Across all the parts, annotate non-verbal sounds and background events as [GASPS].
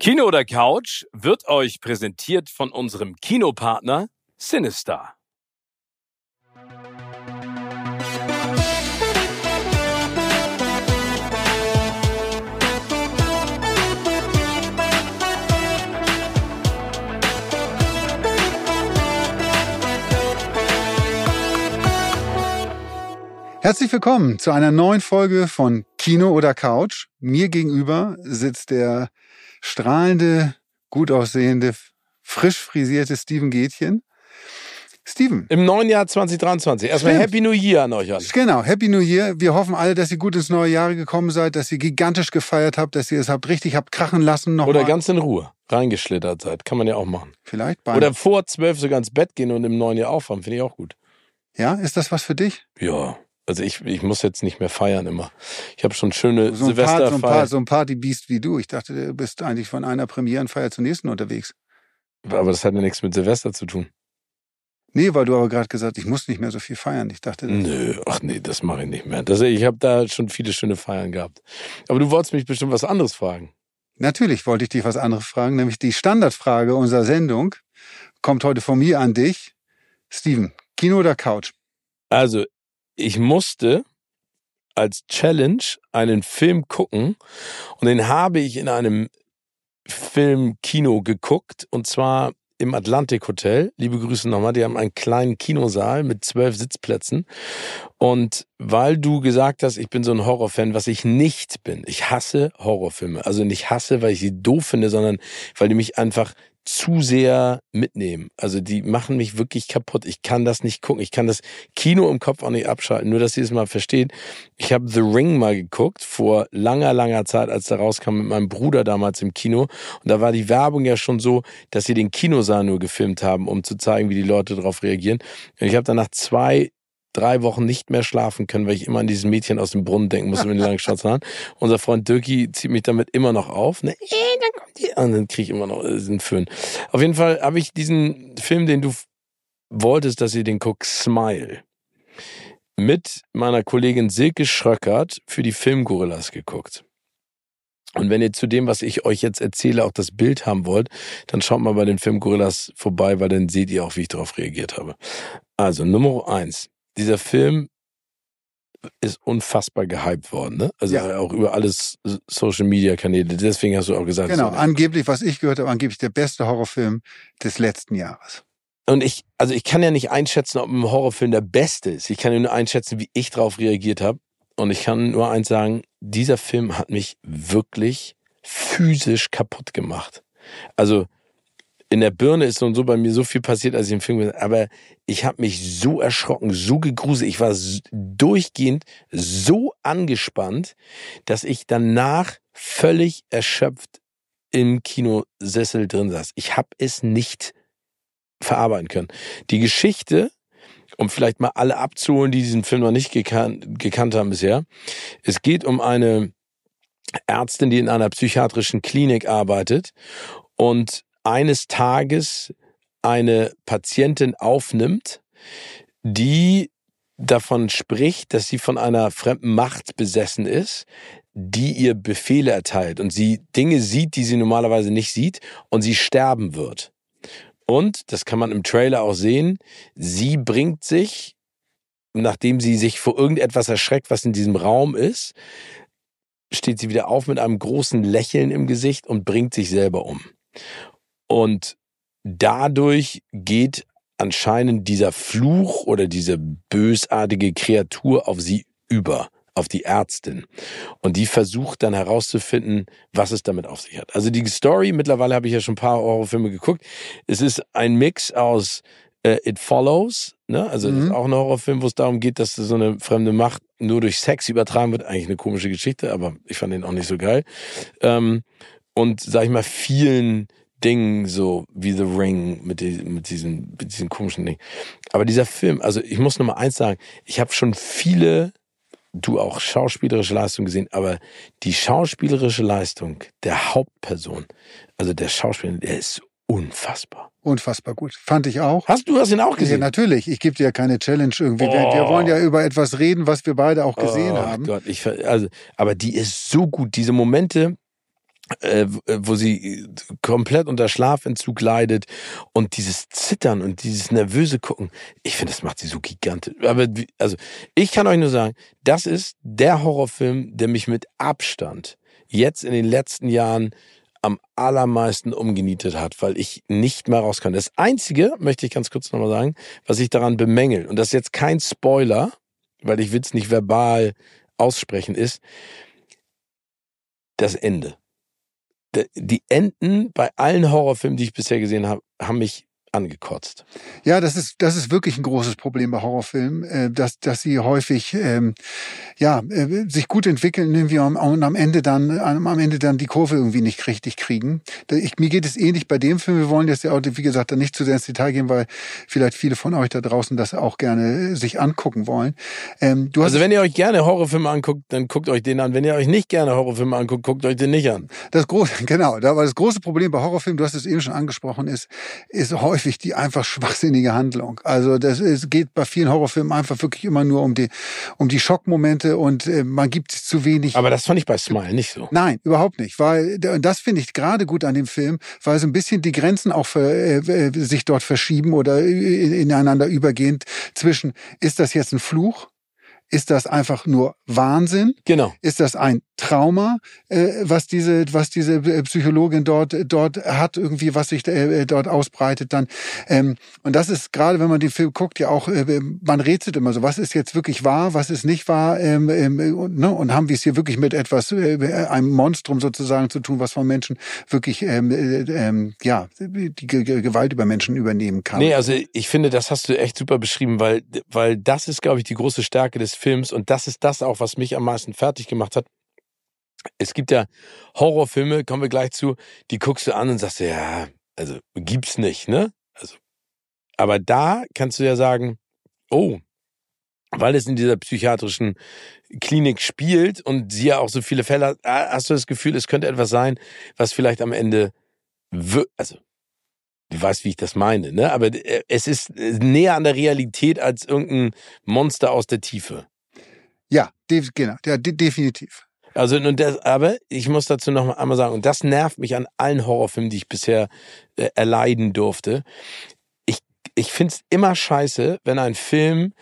Kino oder Couch wird euch präsentiert von unserem Kinopartner Sinister. Herzlich willkommen zu einer neuen Folge von Kino oder Couch. Mir gegenüber sitzt der strahlende, gut aussehende, frisch frisierte Steven Gätchen. Steven. Im neuen Jahr 2023. Erstmal Stimmt. Happy New Year an euch alle. Genau, Happy New Year. Wir hoffen alle, dass ihr gut ins neue Jahr gekommen seid, dass ihr gigantisch gefeiert habt, dass ihr es habt richtig habt krachen lassen noch Oder mal. ganz in Ruhe reingeschlittert seid. Kann man ja auch machen. Vielleicht beim, Oder vor zwölf sogar ins Bett gehen und im neuen Jahr aufwachen. Finde ich auch gut. Ja, ist das was für dich? Ja. Also ich, ich muss jetzt nicht mehr feiern immer. Ich habe schon schöne So Part, so, ein Silvesterfeiern. Part, so ein Partybeast wie du. Ich dachte, du bist eigentlich von einer Premierenfeier zur nächsten unterwegs. Aber das hat ja nichts mit Silvester zu tun. Nee, weil du aber gerade gesagt, ich muss nicht mehr so viel feiern. Ich dachte, Nö, ach nee, das mache ich nicht mehr. Das, ich habe da schon viele schöne Feiern gehabt. Aber du wolltest mich bestimmt was anderes fragen. Natürlich wollte ich dich was anderes fragen, nämlich die Standardfrage unserer Sendung kommt heute von mir an dich. Steven, Kino oder Couch? Also, ich musste als Challenge einen Film gucken und den habe ich in einem Filmkino geguckt und zwar im Atlantik Hotel. Liebe Grüße nochmal. Die haben einen kleinen Kinosaal mit zwölf Sitzplätzen. Und weil du gesagt hast, ich bin so ein Horrorfan, was ich nicht bin. Ich hasse Horrorfilme. Also nicht hasse, weil ich sie doof finde, sondern weil die mich einfach zu sehr mitnehmen. Also die machen mich wirklich kaputt. Ich kann das nicht gucken. Ich kann das Kino im Kopf auch nicht abschalten. Nur, dass ihr es mal versteht. Ich habe The Ring mal geguckt vor langer, langer Zeit, als der rauskam mit meinem Bruder damals im Kino. Und da war die Werbung ja schon so, dass sie den Kinosaal nur gefilmt haben, um zu zeigen, wie die Leute darauf reagieren. Und ich habe dann nach zwei drei Wochen nicht mehr schlafen können, weil ich immer an dieses Mädchen aus dem Brunnen denken muss mit den langen schwarzen Haaren. Unser Freund Dirki zieht mich damit immer noch auf. Ne? Äh, die. Und dann kriege ich immer noch äh, den Föhn. Auf jeden Fall habe ich diesen Film, den du wolltest, dass ihr den guckt, Smile, mit meiner Kollegin Silke Schröckert für die Filmgorillas geguckt. Und wenn ihr zu dem, was ich euch jetzt erzähle, auch das Bild haben wollt, dann schaut mal bei den Filmgorillas vorbei, weil dann seht ihr auch, wie ich darauf reagiert habe. Also Nummer eins. Dieser Film ist unfassbar gehypt worden, ne? Also Ja. auch über alles Social Media Kanäle. Deswegen hast du auch gesagt. Genau, so, angeblich, was ich gehört habe, angeblich der beste Horrorfilm des letzten Jahres. Und ich, also ich kann ja nicht einschätzen, ob ein Horrorfilm der beste ist. Ich kann ja nur einschätzen, wie ich darauf reagiert habe. Und ich kann nur eins sagen, dieser Film hat mich wirklich physisch kaputt gemacht. Also in der Birne ist und so bei mir so viel passiert, als ich im Film habe. Aber ich habe mich so erschrocken, so gegruselt. Ich war durchgehend so angespannt, dass ich danach völlig erschöpft im Kinosessel drin saß. Ich habe es nicht verarbeiten können. Die Geschichte, um vielleicht mal alle abzuholen, die diesen Film noch nicht gekannt, gekannt haben bisher. Es geht um eine Ärztin, die in einer psychiatrischen Klinik arbeitet und eines Tages eine Patientin aufnimmt, die davon spricht, dass sie von einer fremden Macht besessen ist, die ihr Befehle erteilt und sie Dinge sieht, die sie normalerweise nicht sieht und sie sterben wird. Und, das kann man im Trailer auch sehen, sie bringt sich, nachdem sie sich vor irgendetwas erschreckt, was in diesem Raum ist, steht sie wieder auf mit einem großen Lächeln im Gesicht und bringt sich selber um. Und dadurch geht anscheinend dieser Fluch oder diese bösartige Kreatur auf sie über, auf die Ärztin. Und die versucht dann herauszufinden, was es damit auf sich hat. Also die Story, mittlerweile habe ich ja schon ein paar Horrorfilme geguckt. Es ist ein Mix aus äh, It Follows, ne? Also das ist Mhm. auch ein Horrorfilm, wo es darum geht, dass so eine fremde Macht nur durch Sex übertragen wird. Eigentlich eine komische Geschichte, aber ich fand den auch nicht so geil. Ähm, und sag ich mal, vielen Dingen, so wie The Ring, mit, die, mit, diesen, mit diesen komischen Dingen. Aber dieser Film, also ich muss nur mal eins sagen, ich habe schon viele, du auch schauspielerische Leistung gesehen, aber die schauspielerische Leistung der Hauptperson, also der Schauspieler, der ist unfassbar. Unfassbar gut. Fand ich auch. Hast du hast ihn auch Ja, gesehen? natürlich. Ich gebe dir ja keine Challenge irgendwie. Wir, wir Oh. wollen ja über etwas reden, was wir beide auch gesehen oh haben. Gott, ich also, aber die ist so gut. Diese Momente, äh, wo sie komplett unter Schlafentzug leidet und dieses Zittern und dieses nervöse Gucken, ich finde, das macht sie so gigantisch. Aber also ich kann euch nur sagen, das ist der Horrorfilm, der mich mit Abstand jetzt in den letzten Jahren am allermeisten umgenietet hat, weil ich nicht mehr raus kann. Das Einzige, möchte ich ganz kurz nochmal sagen, was ich daran bemängel, und das ist jetzt kein Spoiler, weil ich will es nicht verbal aussprechen, ist das Ende. Die Enden bei allen Horrorfilmen, die ich bisher gesehen habe, haben mich angekotzt. Ja, das ist, das ist wirklich ein großes Problem bei Horrorfilmen, äh, dass, dass sie häufig, ähm, ja, äh, sich gut entwickeln, irgendwie und am Ende dann, am Ende dann die Kurve irgendwie nicht richtig kriegen. Ich, mir geht es ähnlich bei dem Film. Wir wollen jetzt ja auch, wie gesagt, dann nicht zu sehr ins Detail gehen, weil vielleicht viele von euch da draußen das auch gerne sich angucken wollen. Ähm, also wenn ihr euch gerne Horrorfilme anguckt, dann guckt euch den an. Wenn ihr euch nicht gerne Horrorfilme anguckt, guckt euch den nicht an. Das große, [LAUGHS] genau, aber das große Problem bei Horrorfilmen, du hast es eben schon angesprochen, ist, ist häufig häufig die einfach schwachsinnige Handlung. Also das ist, geht bei vielen Horrorfilmen einfach wirklich immer nur um die, um die Schockmomente und äh, man gibt zu wenig. Aber das fand ich bei Smile nicht so. Nein, überhaupt nicht, weil das finde ich gerade gut an dem Film, weil so ein bisschen die Grenzen auch für, äh, sich dort verschieben oder ineinander übergehend zwischen ist das jetzt ein Fluch? Ist das einfach nur Wahnsinn? Genau. Ist das ein Trauma, äh, was diese, was diese äh, Psychologin dort, dort hat, irgendwie, was sich äh, dort ausbreitet dann. Ähm, und das ist gerade, wenn man den Film guckt, ja auch, äh, man rätselt immer so, was ist jetzt wirklich wahr, was ist nicht wahr, ähm, ähm, und, ne? und haben wir es hier wirklich mit etwas, äh, einem Monstrum sozusagen zu tun, was von Menschen wirklich, ähm, äh, ähm, ja, die G Gewalt über Menschen übernehmen kann. Nee, also ich finde, das hast du echt super beschrieben, weil, weil das ist, glaube ich, die große Stärke des Films und das ist das auch, was mich am meisten fertig gemacht hat es gibt ja Horrorfilme, kommen wir gleich zu, die guckst du an und sagst, ja, also gibt's nicht, ne? Also, aber da kannst du ja sagen, oh, weil es in dieser psychiatrischen Klinik spielt und sie ja auch so viele Fälle hat, ah, hast du das Gefühl, es könnte etwas sein, was vielleicht am Ende, also, du weißt, wie ich das meine, ne? Aber äh, es ist äh, näher an der Realität als irgendein Monster aus der Tiefe. Ja, genau, ja, definitiv. Also, und das, aber ich muss dazu noch einmal sagen, und das nervt mich an allen Horrorfilmen, die ich bisher äh, erleiden durfte. Ich, ich finde es immer scheiße, wenn ein Film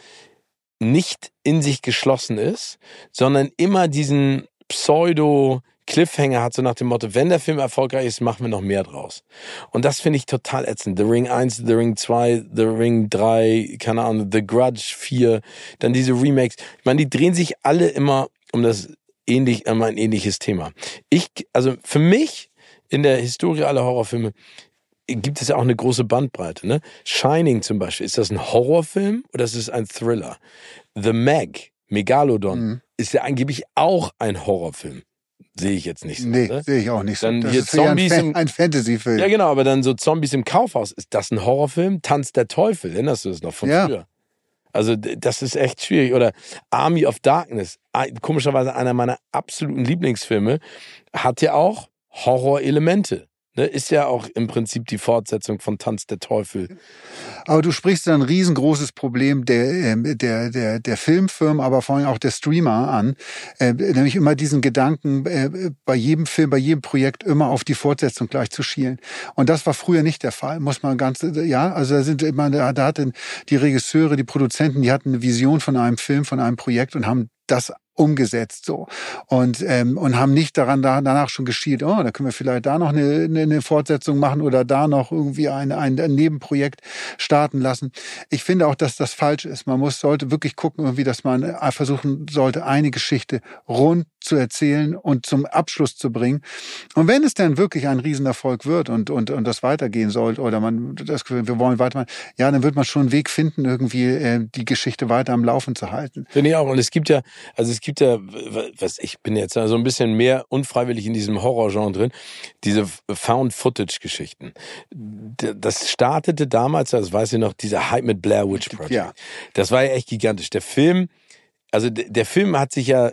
nicht in sich geschlossen ist, sondern immer diesen Pseudo- Cliffhanger hat, so nach dem Motto, wenn der Film erfolgreich ist, machen wir noch mehr draus. Und das finde ich total ätzend. The Ring 1, The Ring 2, The Ring 3, keine Ahnung, The Grudge 4, dann diese Remakes. Ich meine, die drehen sich alle immer um das ähnlich, ähm, ein ähnliches Thema. Ich, also für mich in der Historie aller Horrorfilme gibt es ja auch eine große Bandbreite. Ne? Shining zum Beispiel, ist das ein Horrorfilm oder ist es ein Thriller? The Meg, Megalodon, mhm. ist ja angeblich auch ein Horrorfilm. Sehe ich jetzt nicht so. Nee, ne? sehe ich auch nicht so. Dann das hier ist Zombies ein, ein Fantasy-Film. Ja, genau, aber dann so Zombies im Kaufhaus. Ist das ein Horrorfilm? Tanz der Teufel, erinnerst du das noch von ja. früher? Also das ist echt schwierig. Oder Army of Darkness, komischerweise einer meiner absoluten Lieblingsfilme, hat ja auch Horrorelemente. Ne, ist ja auch im Prinzip die Fortsetzung von Tanz der Teufel. Aber du sprichst da ein riesengroßes Problem der, ähm, der, der, der Filmfirmen, aber vor allem auch der Streamer an. Äh, nämlich immer diesen Gedanken, äh, bei jedem Film, bei jedem Projekt immer auf die Fortsetzung gleich zu schielen. Und das war früher nicht der Fall, muss man ganz, ja, also da sind immer, da hatten die Regisseure, die Produzenten, die hatten eine Vision von einem Film, von einem Projekt und haben das umgesetzt so und ähm, und haben nicht daran da, danach schon geschielt, oh, da können wir vielleicht da noch eine, eine Fortsetzung machen oder da noch irgendwie ein, ein, ein Nebenprojekt starten lassen. Ich finde auch, dass das falsch ist. Man muss sollte wirklich gucken, irgendwie, dass man äh, versuchen sollte, eine Geschichte rund zu erzählen und zum Abschluss zu bringen. Und wenn es dann wirklich ein Riesenerfolg wird und, und, und das weitergehen soll oder man das wir wollen weitermachen, ja, dann wird man schon einen Weg finden, irgendwie äh, die Geschichte weiter am Laufen zu halten. Finde ich auch. Und es gibt ja, also es gibt ja, was ich bin jetzt so ein bisschen mehr unfreiwillig in diesem Horrorgenre drin, diese Found-Footage-Geschichten. Das startete damals, das weiß ich noch, dieser Hype mit Blair Witch Project. Ja. Das war ja echt gigantisch. Der Film, also der Film hat sich ja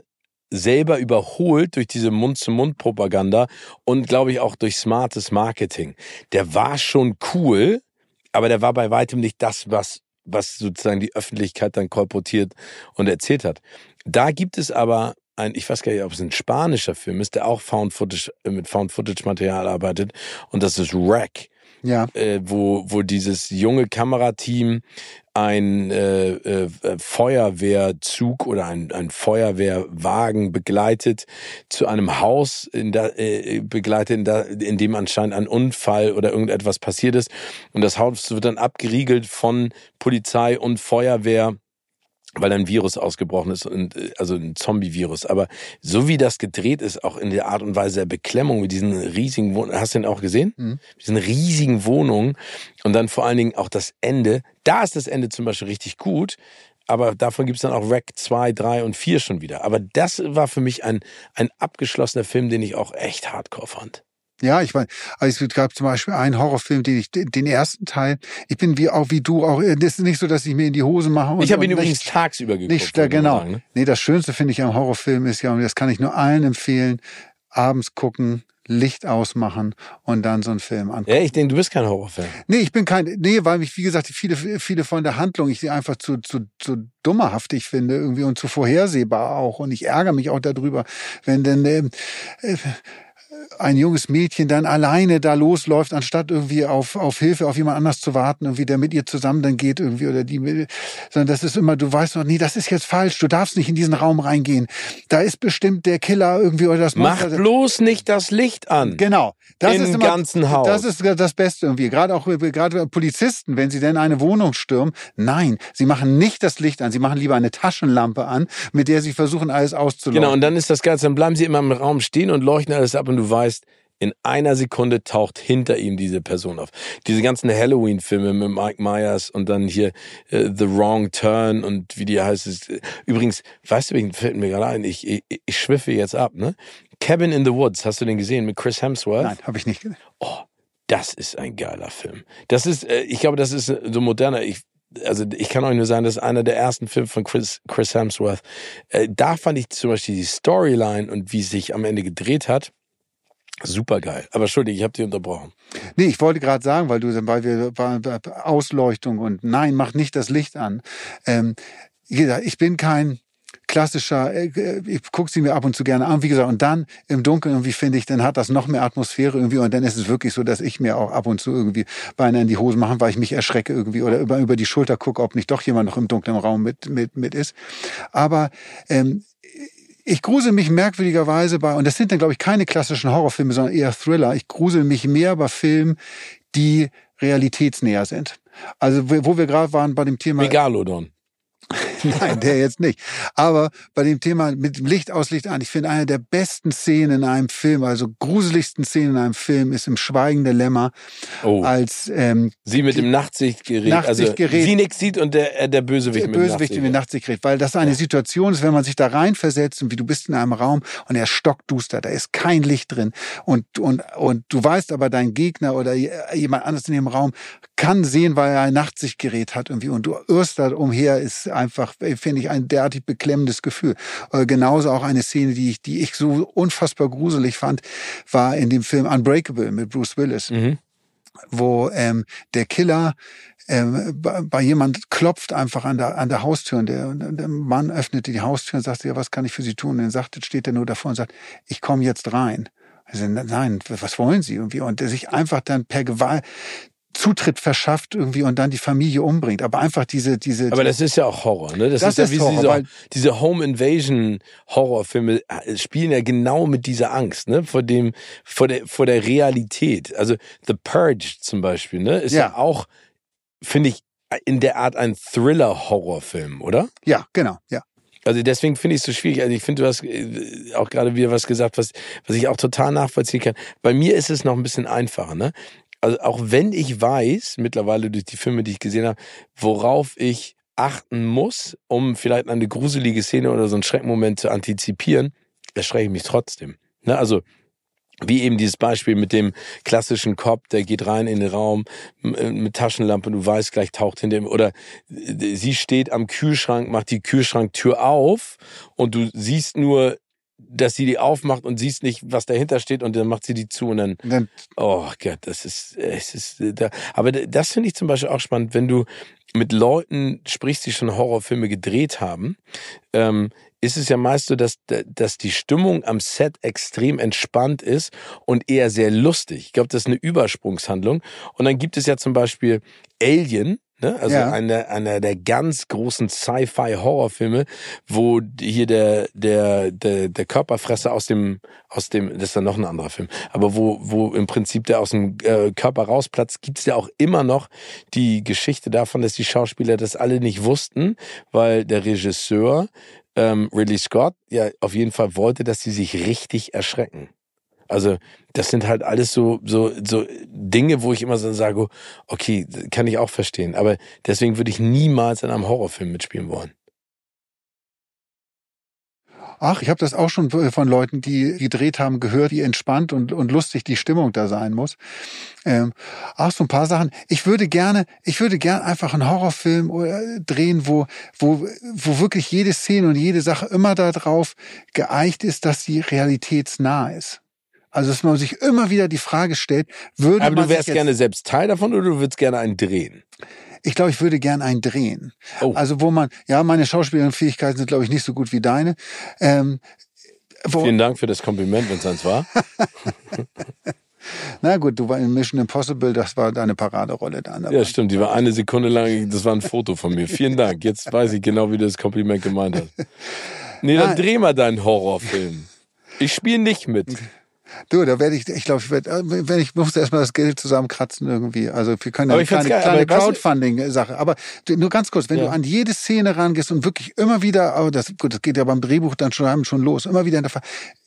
selber überholt durch diese Mund-zu-Mund-Propaganda und glaube ich auch durch smartes Marketing. Der war schon cool, aber der war bei weitem nicht das, was, was sozusagen die Öffentlichkeit dann kolportiert und erzählt hat. Da gibt es aber ein, ich weiß gar nicht, ob es ein spanischer Film ist, der auch Found Footage, mit Found Footage Material arbeitet. Und das ist Wreck. Ja. Äh, wo, wo dieses junge Kamerateam ein äh, äh, Feuerwehrzug oder ein, ein Feuerwehrwagen begleitet zu einem Haus, in der, äh, begleitet, in, der, in dem anscheinend ein Unfall oder irgendetwas passiert ist. Und das Haus wird dann abgeriegelt von Polizei und Feuerwehr weil ein Virus ausgebrochen ist und äh, also ein Zombie-Virus. Aber so wie das gedreht ist, auch in der Art und Weise der Beklemmung mit diesen riesigen Wohnungen, hast du den auch gesehen? Mhm. Mit diesen riesigen Wohnungen und dann vor allen Dingen auch das Ende. Da ist das Ende zum Beispiel richtig gut. Aber davon gibt's dann auch Rack 2, 3 und 4 schon wieder. Aber das war für mich ein, ein abgeschlossener Film, den ich auch echt hardcore fand. Ja, ich meine, also es gab zum Beispiel einen Horrorfilm, den ich, den ersten Teil, ich bin wie auch wie du auch, das ist nicht so, dass ich mir in die Hose mache. Und, ich habe ihn übrigens nicht, tagsüber geguckt. Nicht, da, genau. Sagen, ne? Nee, das Schönste finde ich am Horrorfilm ist ja, und das kann ich nur allen empfehlen, abends gucken, Licht ausmachen und dann so einen Film angucken. Ja, ich denke, du bist kein Horrorfilm. Nee, ich bin kein, nee, weil mich, wie gesagt, viele, viele von der Handlung ich sie einfach zu, zu, zu dummerhaftig finde irgendwie und zu vorhersehbar auch. Und ich ärgere mich auch darüber, wenn denn, äh, äh, ein junges Mädchen dann alleine da losläuft, anstatt irgendwie auf, auf Hilfe, auf jemand anders zu warten, irgendwie, der mit ihr zusammen dann geht irgendwie oder die, sondern das ist immer, du weißt noch, nee, das ist jetzt falsch, du darfst nicht in diesen Raum reingehen. Da ist bestimmt der Killer irgendwie oder das Monster. Mach bloß nicht das Licht an. Genau. Das Im ist immer, ganzen Haus. Das ist das Beste irgendwie. Gerade auch, gerade Polizisten, wenn sie denn eine Wohnung stürmen. Nein, sie machen nicht das Licht an. Sie machen lieber eine Taschenlampe an, mit der sie versuchen, alles auszuleuchten. Genau. Und dann ist das Ganze, dann bleiben sie immer im Raum stehen und leuchten alles ab und du weißt, in einer Sekunde taucht hinter ihm diese Person auf. Diese ganzen Halloween-Filme mit Mike Myers und dann hier äh, The Wrong Turn und wie die heißt es. Übrigens, weißt du, fällt mir gerade ein, ich, ich, ich schwiffe jetzt ab, ne? Cabin in the Woods, hast du den gesehen mit Chris Hemsworth? Nein, habe ich nicht gesehen. Oh, das ist ein geiler Film. Das ist, äh, ich glaube, das ist so moderner. Ich, also ich kann euch nur sagen, das ist einer der ersten Filme von Chris, Chris Hemsworth. Äh, da fand ich zum Beispiel die Storyline und wie es sich am Ende gedreht hat Super geil. Aber Entschuldigung, ich habe dich unterbrochen. Nee, ich wollte gerade sagen, weil du, weil wir weil Ausleuchtung und nein, mach nicht das Licht an. Ähm, ich bin kein klassischer, äh, ich gucke sie mir ab und zu gerne an, wie gesagt, und dann im Dunkeln irgendwie finde ich, dann hat das noch mehr Atmosphäre irgendwie und dann ist es wirklich so, dass ich mir auch ab und zu irgendwie Beine in die Hose mache, weil ich mich erschrecke irgendwie oder über, über die Schulter gucke, ob nicht doch jemand noch im dunklen Raum mit, mit, mit ist. Aber ähm, ich grusel mich merkwürdigerweise bei, und das sind dann, glaube ich, keine klassischen Horrorfilme, sondern eher Thriller. Ich grusel mich mehr bei Filmen, die realitätsnäher sind. Also, wo wir gerade waren bei dem Thema. Megalodon. [LAUGHS] Nein, der jetzt nicht. Aber bei dem Thema mit dem Licht aus, Licht an, ich finde eine der besten Szenen in einem Film, also gruseligsten Szenen in einem Film, ist im Schweigen der Lämmer. Oh. Als ähm, sie mit dem Nachtsichtgerät, Nachtsichtgerät also sie nichts sieht und der, äh, der Bösewicht der mit Bösewicht mit Nachtsichtgerät, weil das eine Situation ist, wenn man sich da reinversetzt und wie du bist in einem Raum und er stockduster, da ist kein Licht drin und und und du weißt aber dein Gegner oder jemand anderes in dem Raum kann sehen, weil er ein Nachtsichtgerät hat irgendwie und du irrst da umher, ist einfach, finde ich, ein derartig beklemmendes Gefühl. Äh, genauso auch eine Szene, die ich, die ich so unfassbar gruselig fand, war in dem Film Unbreakable mit Bruce Willis. Mhm. wo ähm, der Killer ähm, bei, bei jemand klopft einfach an der, an der Haustür und der, der Mann öffnet die Haustür und sagt, ja, was kann ich für Sie tun? Und dann sagt, steht er nur davor und sagt, ich komme jetzt rein. Also, nein, was wollen Sie? Irgendwie? Und der sich einfach dann per Gewalt, Zutritt verschafft irgendwie und dann die Familie umbringt. Aber einfach diese, diese. Aber das ist ja auch Horror, ne? Das, das ist, ist ja wie Horror, diese, diese Home Invasion Horrorfilme äh, spielen ja genau mit dieser Angst, ne? Vor dem, vor der, vor der Realität. Also The Purge zum Beispiel, ne? Ist ja, ja auch, finde ich, in der Art ein Thriller-Horrorfilm, oder? Ja, genau, ja. Also deswegen finde ich es so schwierig. Also ich finde, du hast äh, auch gerade wieder was gesagt, was, was ich auch total nachvollziehen kann. Bei mir ist es noch ein bisschen einfacher, ne? Also auch wenn ich weiß, mittlerweile durch die Filme, die ich gesehen habe, worauf ich achten muss, um vielleicht eine gruselige Szene oder so einen Schreckmoment zu antizipieren, erschrecke ich mich trotzdem. Ne? Also wie eben dieses Beispiel mit dem klassischen Cop, der geht rein in den Raum äh, mit Taschenlampe, du weißt, gleich taucht hinter ihm, oder äh, sie steht am Kühlschrank, macht die Kühlschranktür auf und du siehst nur dass sie die aufmacht und siehst nicht, was dahinter steht und dann macht sie die zu und dann, dann oh Gott, das ist, es ist, da, aber das finde ich zum Beispiel auch spannend, wenn du mit Leuten sprichst, die schon Horrorfilme gedreht haben, ähm, ist es ja meist so, dass, dass die Stimmung am Set extrem entspannt ist und eher sehr lustig. Ich glaube, das ist eine Übersprungshandlung. Und dann gibt es ja zum Beispiel Alien, Ne? Also ja. einer, einer der ganz großen Sci-Fi-Horrorfilme, wo hier der, der, der, der Körperfresser aus dem, aus dem, das ist dann noch ein anderer Film, aber wo, wo im Prinzip der aus dem äh, Körper rausplatzt, gibt's ja auch immer noch die Geschichte davon, dass die Schauspieler das alle nicht wussten, weil der Regisseur ähm, Ridley Scott ja auf jeden Fall wollte, dass sie sich richtig erschrecken. Also das sind halt alles so so so Dinge, wo ich immer so sage, okay, kann ich auch verstehen, aber deswegen würde ich niemals in einem Horrorfilm mitspielen wollen. Ach, ich habe das auch schon von Leuten, die gedreht haben, gehört, wie entspannt und, und lustig die Stimmung da sein muss. Ähm, ach, so ein paar Sachen. Ich würde gerne, ich würde gerne einfach einen Horrorfilm äh, drehen, wo, wo, wo wirklich jede Szene und jede Sache immer darauf geeicht ist, dass sie realitätsnah ist. Also, dass man sich immer wieder die Frage stellt, würde Aber du wärst gerne selbst Teil davon oder du würdest gerne einen drehen? Ich glaube, ich würde gern einen drehen. Oh. Also, wo man, ja, meine Schauspielerin-Fähigkeiten sind, glaube ich, nicht so gut wie deine. Ähm, Vielen Dank für das Kompliment, wenn es eins war. [LAUGHS] Na gut, du war in Mission Impossible, das war deine Paraderolle da. Ja, stimmt, die war eine Sekunde lang, das war ein Foto von mir. Vielen Dank, jetzt weiß ich genau, wie du das Kompliment gemeint hast. Nee, dann Nein. dreh mal deinen Horrorfilm. Ich spiele nicht mit. Du, da werde ich, ich glaube, ich werde, äh, wenn ich muss erstmal das Geld zusammenkratzen irgendwie. Also wir können ja eine kleine, kleine Crowdfunding-Sache. Aber nur ganz kurz, wenn ja. du an jede Szene rangehst und wirklich immer wieder, aber das, gut, das geht ja beim Drehbuch dann schon, schon los, immer wieder in der Fall,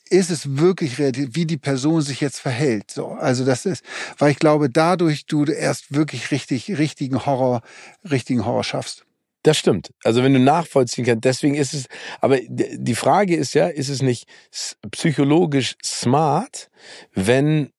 ist es wirklich wie die Person sich jetzt verhält. So, also das ist, weil ich glaube, dadurch du erst wirklich richtig, richtigen Horror, richtigen Horror schaffst. Das stimmt. Also wenn du nachvollziehen kannst, deswegen ist es, aber die Frage ist ja, ist es nicht psychologisch smart, wenn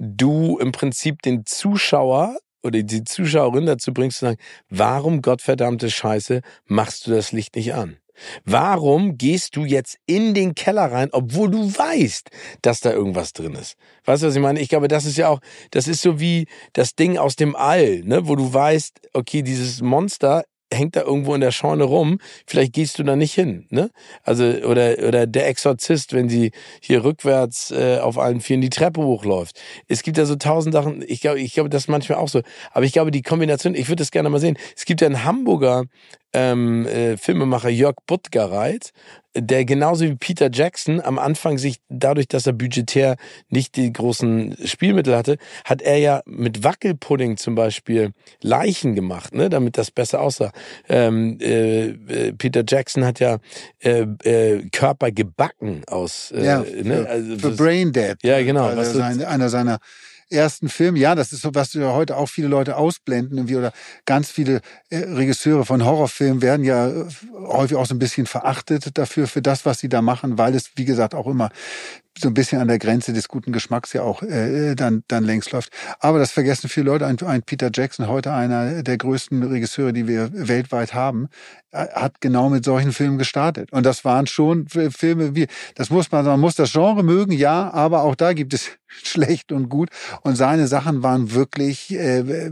du im Prinzip den Zuschauer oder die Zuschauerin dazu bringst zu sagen, warum Gottverdammte Scheiße machst du das Licht nicht an? Warum gehst du jetzt in den Keller rein, obwohl du weißt, dass da irgendwas drin ist? Weißt du, was ich meine? Ich glaube, das ist ja auch, das ist so wie das Ding aus dem All, ne, wo du weißt, okay, dieses Monster hängt da irgendwo in der Scheune rum, vielleicht gehst du da nicht hin, ne? Also oder oder der Exorzist, wenn sie hier rückwärts äh, auf allen Vieren die Treppe hochläuft. Es gibt ja so tausend Sachen. Ich glaube, ich glaube, das ist manchmal auch so. Aber ich glaube, die Kombination, ich würde das gerne mal sehen. Es gibt ja einen Hamburger ähm, äh, Filmemacher Jörg Buttgereit, der genauso wie Peter Jackson am Anfang sich dadurch, dass er budgetär nicht die großen Spielmittel hatte, hat er ja mit Wackelpudding zum Beispiel Leichen gemacht, ne, damit das besser aussah. Ähm, äh, äh Peter Jackson hat ja äh, äh, Körper gebacken aus. Äh, ja, für, ne, also, für Brain Dead. Ja, genau. Also sein, einer seiner ersten Film. Ja, das ist so, was ja heute auch viele Leute ausblenden irgendwie oder ganz viele äh, Regisseure von Horrorfilmen werden ja äh, häufig auch so ein bisschen verachtet dafür, für das, was sie da machen, weil es, wie gesagt, auch immer so ein bisschen an der Grenze des guten Geschmacks ja auch äh, dann, dann längst läuft. Aber das vergessen viele Leute. Ein, ein Peter Jackson, heute einer der größten Regisseure, die wir weltweit haben, äh, hat genau mit solchen Filmen gestartet. Und das waren schon Filme wie, das muss man, man muss das Genre mögen, ja, aber auch da gibt es [LAUGHS] schlecht und gut. Und seine Sachen waren wirklich, äh,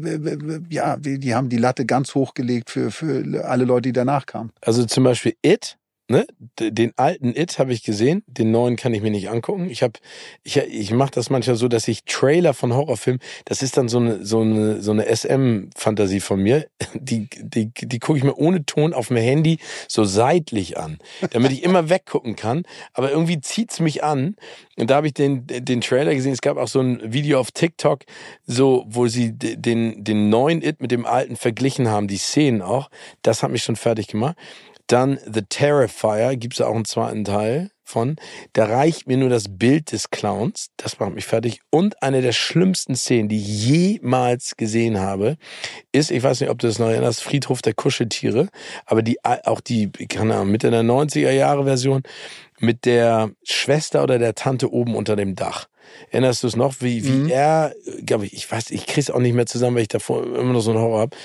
ja, die haben die Latte ganz hochgelegt für, für alle Leute, die danach kamen. Also zum Beispiel It ne, den alten It habe ich gesehen, den neuen kann ich mir nicht angucken. Ich habe, ich, ich mache das manchmal so, dass ich Trailer von Horrorfilmen, das ist dann so eine so eine so eine SM-Fantasie von mir, [LAUGHS] die die die gucke ich mir ohne Ton auf dem Handy so seitlich an, damit ich immer weggucken kann. Aber irgendwie zieht's mich an. Und da habe ich den den Trailer gesehen. Es gab auch so ein Video auf TikTok, so wo sie den den neuen It mit dem alten verglichen haben, die Szenen auch. Das hat mich schon fertig gemacht. Dann The Terrifier, gibt es auch einen zweiten Teil von. Da reicht mir nur das Bild des Clowns, das macht mich fertig. Und eine der schlimmsten Szenen, die ich jemals gesehen habe, ist, ich weiß nicht, ob du das noch erinnerst, Friedhof der Kuscheltiere, aber die, auch die, keine Ahnung, Mitte der 90er Jahre Version mit der Schwester oder der Tante oben unter dem Dach. Erinnerst du es noch, wie, wie mhm. er, glaube ich, ich weiß, ich krieg's auch nicht mehr zusammen, weil ich davor immer noch so einen Horror hab.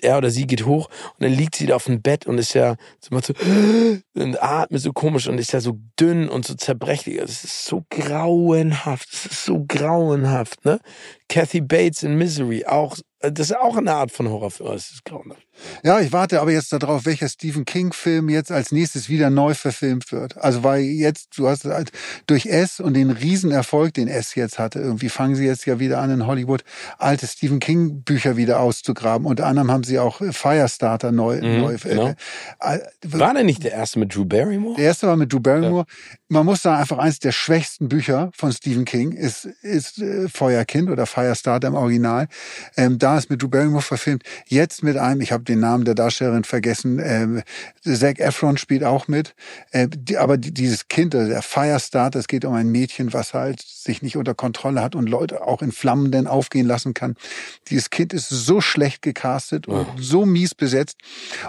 Er oder sie geht hoch und dann liegt sie da auf dem Bett und ist ja so, so [GASPS] und atmet so komisch und ist ja so dünn und so zerbrechlich. Das ist so grauenhaft. Das ist so grauenhaft, ne? Kathy Bates in Misery, auch das ist auch eine Art von Horrorfilm. Das ist grauenhaft. Ja, ich warte aber jetzt darauf, welcher Stephen King-Film jetzt als nächstes wieder neu verfilmt wird. Also weil jetzt, du hast halt durch S und den Riesenerfolg, den S jetzt hatte, irgendwie fangen sie jetzt ja wieder an in Hollywood alte Stephen King-Bücher wieder auszugraben. Unter anderem haben sie auch Firestarter neu. Mhm, neu genau. äh, War der nicht der erste mit Drew Barrymore? der erste war mit Drew Barrymore. Man muss sagen, einfach eines der schwächsten Bücher von Stephen King ist, ist äh, Feuerkind oder Firestarter im Original. Ähm, da ist mit Drew Barrymore verfilmt. Jetzt mit einem, ich habe den Namen der Darstellerin vergessen, ähm, Zac Efron spielt auch mit. Äh, die, aber die, dieses Kind, also der Firestarter, es geht um ein Mädchen, was halt sich nicht unter Kontrolle hat und Leute auch in Flammen denn aufgehen lassen kann. Dieses Kind ist so schlecht gecastet und so mies besetzt.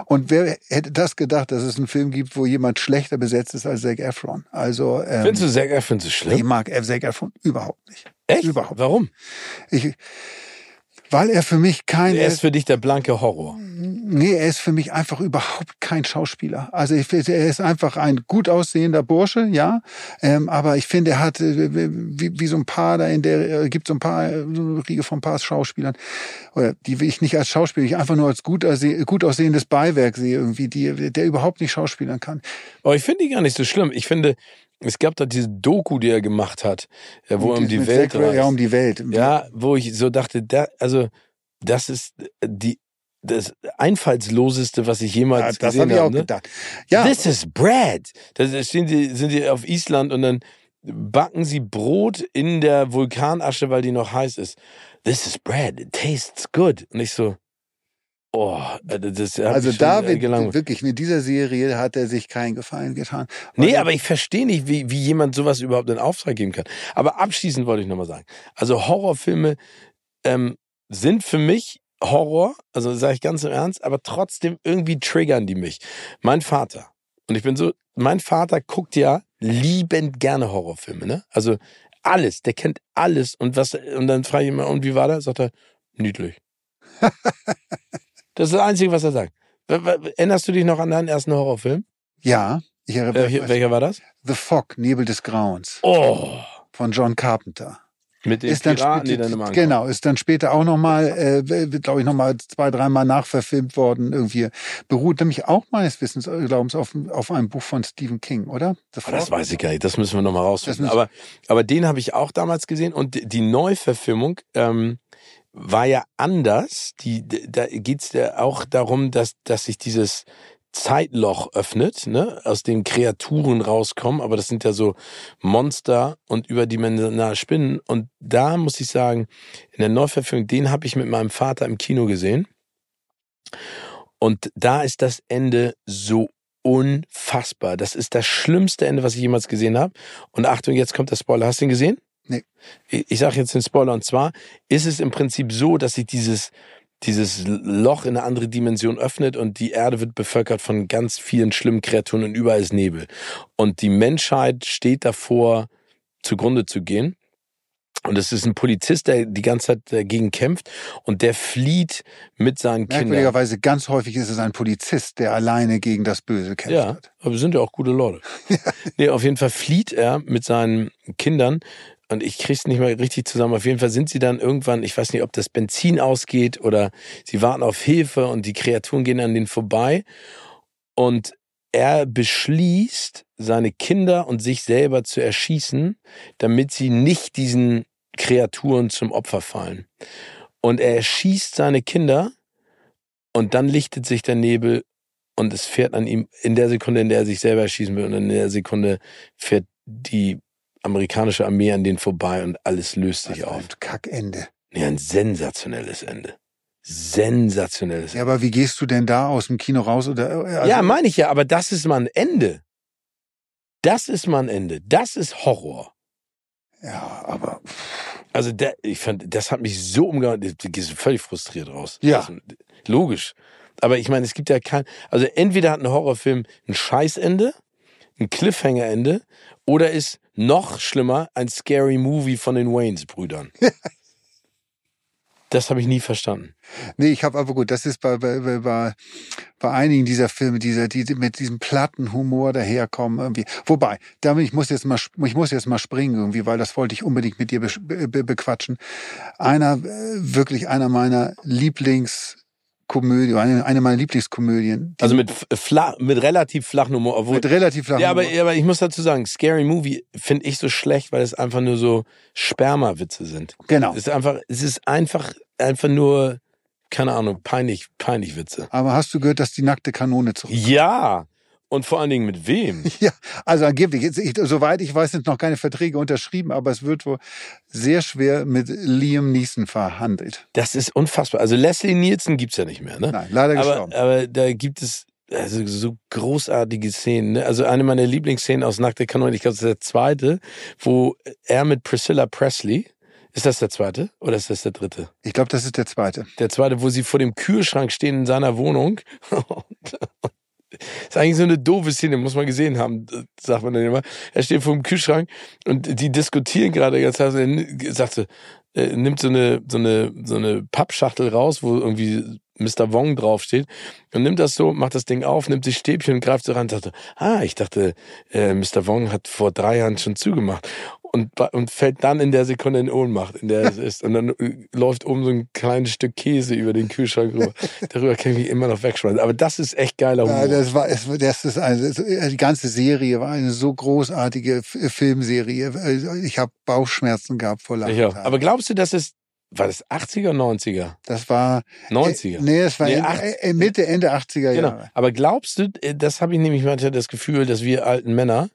Und wer hätte das gedacht, dass es einen Film gibt, wo jemand schlechter besetzt ist als Zac Efron? Also ähm, Findest du Zac Efron so ich schlimm? mag Zac Efron überhaupt nicht. Echt? Überhaupt. Warum? Ich, weil er für mich kein Er ist für dich der blanke Horror. Nee, er ist für mich einfach überhaupt kein Schauspieler. Also ich er ist einfach ein gut aussehender Bursche, ja. Ähm, aber ich finde, er hat äh, wie, wie so ein paar da in der äh, gibt so ein paar äh, so eine Riege von ein paar Schauspielern, oder die will ich nicht als Schauspieler, ich einfach nur als gut, gut aussehendes Beiwerk sehe irgendwie, die der überhaupt nicht schauspielern kann. Aber ich finde die gar nicht so schlimm. Ich finde, es gab da diese Doku, die er gemacht hat, äh, wo er um die Welt Zac- Ja, um die Welt. Ja, wo ich so dachte, da, also das ist die das einfallsloseste, was ich Ja, jemals das gesehen habe ich auch habe. Ne? gedacht. Ja, This is bread. Da stehen die, sind die auf Island und dann backen sie Brot in der Vulkanasche, weil die noch heiß ist. This is bread. It tastes good. Und ich so, oh, äh, das hat also mich schon, da äh, wird wirklich mit dieser Serie hat er sich keinen Gefallen getan. Nee, aber ich verstehe nicht, wie, wie jemand sowas überhaupt in Auftrag geben kann. Aber abschließend wollte ich nochmal sagen. Also Horrorfilme ähm, sind für mich Horror, also sage ich ganz im Ernst, aber trotzdem irgendwie triggern die mich. Mein Vater, und ich bin so, mein Vater guckt ja liebend gerne Horrorfilme, ne? Also alles, der kennt alles. Und was, und dann frage ich mal, und wie war der? Sagt er, niedlich. [LAUGHS] das ist das Einzige, was er sagt. Erinnerst du dich noch an deinen ersten Horrorfilm? ja, ich Äh, erinnere hier- welcher war das? The Fog, Nebel des Grauens Oh, von John Carpenter. mit den ist dann Piraten, die später, dann immer genau, ist dann später auch nochmal, äh, glaube ich, nochmal zwei, dreimal nachverfilmt worden. Irgendwie beruht nämlich auch meines Wissens, äh, Glaubens, auf, auf einem Buch von Stephen King, oder? Aber das Fog? weiß ich gar nicht, das müssen wir nochmal rausfinden. Das Aber, aber den habe ich auch damals gesehen und die- die Neuverfilmung ähm, war ja anders. Die, da geht's ja auch darum, dass, dass sich dieses Zeitloch öffnet, ne, aus dem Kreaturen rauskommen, aber das sind ja so Monster und überdimensionale Spinnen. Und da muss ich sagen, in der Neuverfilmung, den habe ich mit meinem Vater im Kino gesehen. Und da ist das Ende so unfassbar. Das ist das schlimmste Ende, was ich jemals gesehen habe. Und Achtung, jetzt kommt der Spoiler. Hast du ihn gesehen? Nee. Ich, ich sage jetzt den Spoiler. Und zwar ist es im Prinzip so, dass sich dieses, dieses Loch in eine andere Dimension öffnet und die Erde wird bevölkert von ganz vielen schlimmen Kreaturen und überall ist Nebel. Und die Menschheit steht davor, zugrunde zu gehen. Und es ist ein Polizist, der die ganze Zeit dagegen kämpft und der flieht mit seinen Kindern. Merkwürdigerweise ganz häufig ist es ein Polizist, der alleine gegen das Böse kämpft. Ja, aber wir sind ja auch gute Leute. [LAUGHS] nee, auf jeden Fall flieht er mit seinen Kindern und ich krieg's nicht mehr richtig zusammen. Auf jeden Fall sind sie dann irgendwann, ich weiß nicht, ob das Benzin ausgeht oder sie warten auf Hilfe und die Kreaturen gehen an denen vorbei und er beschließt, seine Kinder und sich selber zu erschießen, damit sie nicht diesen Kreaturen zum Opfer fallen. Und er erschießt seine Kinder und dann lichtet sich der Nebel und es fährt an ihm in der Sekunde, in der er sich selber erschießen will und in der Sekunde fährt die amerikanische Armee an denen vorbei und alles löst sich Also auf. ein Kackende. Nee, ein sensationelles Ende. Sensationelles Ja, aber wie gehst du denn da aus dem Kino raus? Oder, also, ja, meine ich ja, aber das ist mal ein Ende. Das ist mal ein Ende. Das ist Horror. ja, aber Also der, ich fand, das hat mich so umgehauen, du gehst völlig frustriert raus. Ja. Also, logisch. Aber ich meine, es gibt ja kein, also entweder hat ein Horrorfilm ein Scheißende, ein Cliffhanger-Ende, oder ist noch schlimmer ein Scary Movie von den Waynes-Brüdern. Das habe ich nie verstanden. Nee, ich habe aber gut, das ist bei, bei, bei, bei einigen dieser Filme, dieser, die mit diesem platten Humor daherkommen irgendwie. Wobei, damit ich muss jetzt mal, ich muss jetzt mal springen irgendwie, weil das wollte ich unbedingt mit dir be, be, bequatschen. Einer, äh, wirklich einer meiner Lieblings Komödie, eine, eine meiner Lieblingskomödien. Also mit, flach, mit relativ flachen Humor. Obwohl, mit relativ flachen ja, aber, Humor. aber ich muss dazu sagen, Scary Movie finde ich so schlecht, weil es einfach nur so Sperma-Witze sind. Genau. Es ist einfach, es ist einfach, einfach nur, keine Ahnung, peinlich, peinlich Witze. Aber hast du gehört, dass die nackte Kanone zurück? Ja. Und vor allen Dingen mit wem? [LAUGHS] Ja, also angeblich, jetzt, ich, soweit ich weiß, sind noch keine Verträge unterschrieben, aber es wird wohl sehr schwer mit Liam Neeson verhandelt. Das ist unfassbar. Also Leslie Nielsen gibt's ja nicht mehr, ne? Nein, leider aber, gestorben. aber da gibt es also so großartige Szenen. Ne? Also eine meiner Lieblingsszenen aus Nackte Kanone, ich glaube, das ist der zweite, wo er mit Priscilla Presley, ist das der zweite oder ist das der dritte? Ich glaube, das ist der zweite. Der zweite, wo sie vor dem Kühlschrank stehen in seiner Wohnung. [LAUGHS] ist eigentlich so eine doofe Szene, muss man gesehen haben, sagt man dann immer. Er steht vor dem Kühlschrank und die diskutieren gerade ganz Zeit. Er sagte, er nimmt so eine, so eine, so eine Pappschachtel raus, wo irgendwie Mr. Wong draufsteht und nimmt das so, macht das Ding auf, nimmt sich Stäbchen und greift so ran und sagte, ah, ich dachte, äh, Mr. Wong hat vor drei Jahren schon zugemacht und, und fällt dann in der Sekunde in Ohnmacht, in der es ist. Und dann äh, läuft oben so ein kleines Stück Käse über den Kühlschrank rüber. [LAUGHS] Darüber kann ich mich immer noch wegschmeißen. Aber das ist echt geiler Humor. Ja, das war, es, das ist eine, die ganze Serie war eine so großartige Filmserie. Ich habe Bauchschmerzen gehabt vor. Ich auch. Aber glaubst du, dass es war das 80er, 90er? Das war 90er. Äh, nee, es war Nee, Ende- 80 äh, Mitte, Ende 80er Genau. Jahre. Aber glaubst du, äh, das habe ich nämlich manchmal das Gefühl, dass wir alten Männer,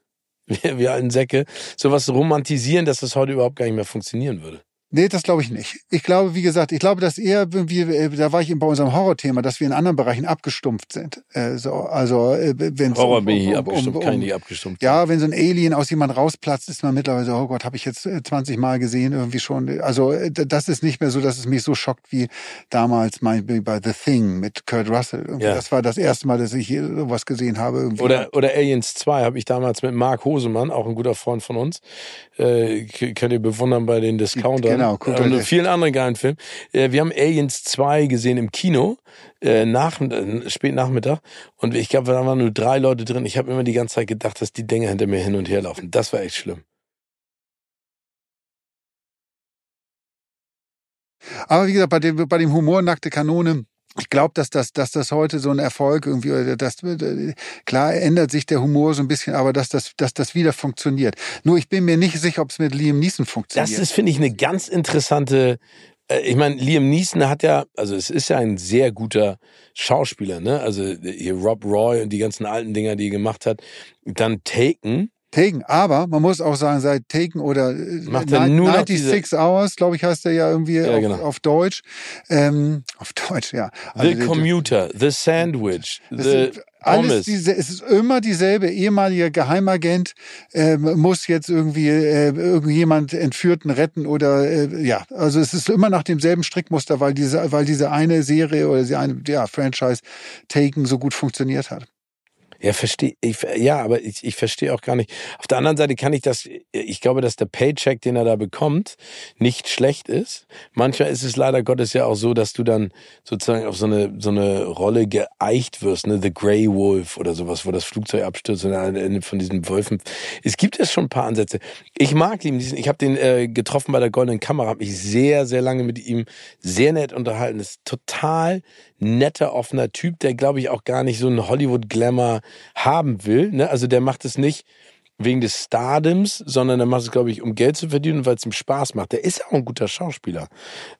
[LAUGHS] wir, alten Säcke, sowas romantisieren, dass das heute überhaupt gar nicht mehr funktionieren würde. Nee, das glaube ich nicht. Ich glaube, wie gesagt, ich glaube, dass eher irgendwie, äh, da war ich eben bei unserem Horrorthema, dass wir in anderen Bereichen abgestumpft sind. Äh, so, also äh, wenn Horror bin ich nie abgestumpft, kann ich abgestumpft. Ja, wenn so ein Alien aus jemand rausplatzt, ist man mittlerweile so, oh Gott, habe ich jetzt äh, 20 Mal gesehen, irgendwie schon. Also äh, das ist nicht mehr so, dass es mich so schockt wie damals mein, bei The Thing mit Kurt Russell. Irgendwie. Ja. Das war das erste Mal, dass ich hier sowas gesehen habe. Irgendwie. Oder, oder Aliens 2 habe ich damals mit Marc Hosemann, auch ein guter Freund von uns, äh, könnt ihr bewundern bei den Discountern Genau, guckt und vielen anderen geilen Filmen. Äh, wir haben Aliens 2 gesehen im Kino, äh, nach, äh, spät Nachmittag und ich glaube, da waren nur drei Leute drin. Ich habe immer die ganze Zeit gedacht, dass die Dinger hinter mir hin und her laufen. Das war echt schlimm. Aber wie gesagt, bei dem, bei dem Humor nackte Kanone, ich glaube, dass das, dass das heute so ein Erfolg irgendwie, oder das, klar ändert sich der Humor so ein bisschen, aber dass das, dass das wieder funktioniert. Nur ich bin mir nicht sicher, ob es mit Liam Neeson funktioniert. Das ist, finde ich, eine ganz interessante. äh, Ich meine, Liam Neeson hat ja, also es ist ja ein sehr guter Schauspieler, ne? Also hier Rob Roy und die ganzen alten Dinger, die er gemacht hat. Dann Taken. Taken, aber man muss auch sagen, seit Taken oder äh, Macht er Ni- nur noch 96 Hours, glaube ich, heißt er ja irgendwie Ja, auf, genau. auf Deutsch. Ähm, auf Deutsch, ja. The Also, Commuter, The Sandwich, The alles diese, es ist immer dieselbe ehemalige Geheimagent ähm, muss jetzt irgendwie äh, irgendjemand Entführten retten oder äh, ja, also es ist immer nach demselben Strickmuster, weil diese, weil diese eine Serie oder die eine ja, Franchise Taken so gut funktioniert hat. Ja, verstehe ich. Ja, aber ich, ich verstehe auch gar nicht. Auf der anderen Seite kann ich das. Ich glaube, dass der Paycheck, den er da bekommt, nicht schlecht ist. Manchmal ist es leider Gottes ja auch so, dass du dann sozusagen auf so eine so eine Rolle geeicht wirst, ne, The Grey Wolf oder sowas, wo das Flugzeug abstürzt und eine von diesen Wölfen. Es gibt es schon ein paar Ansätze. Ich mag ihn. diesen- Ich habe den äh, getroffen bei der Goldenen Kamera, habe mich sehr sehr lange mit ihm sehr nett unterhalten. Ist total netter, offener Typ, der glaube ich auch gar nicht so einen Hollywood-Glamour haben will. Ne? Also der macht es nicht wegen des Stardoms, sondern der macht es, glaube ich, um Geld zu verdienen, weil es ihm Spaß macht. Der ist auch ein guter Schauspieler.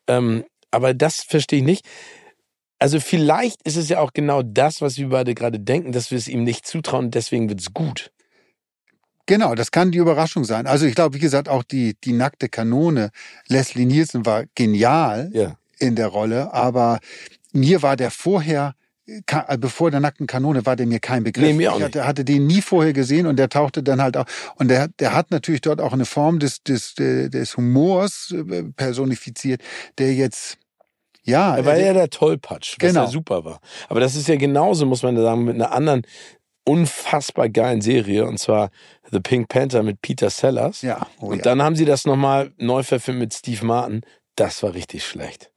Ähm, aber das verstehe ich nicht. Also vielleicht ist es ja auch genau das, was wir beide gerade denken, dass wir es ihm nicht zutrauen und deswegen wird es gut. Genau, das kann die Überraschung sein. Also ich glaube, wie gesagt, auch die, die nackte Kanone, Leslie Nielsen war genial Ja. in der Rolle, aber mir war der vorher, ka- äh, bevor der nackten Kanone war der mir kein Begriff. Nee, mir auch ich hatte, hatte den nie vorher gesehen und der tauchte dann halt auch. Und der, der hat natürlich dort auch eine Form des, des, des, Humors äh, personifiziert, der jetzt, ja, Er war äh, ja der Tollpatsch, was Genau. ja super war. Aber das ist ja genauso, muss man sagen, mit einer anderen unfassbar geilen Serie, und zwar The Pink Panther mit Peter Sellers. ja, oh, und ja. dann haben sie das nochmal neu verfilmt mit Steve Martin. Das war richtig schlecht.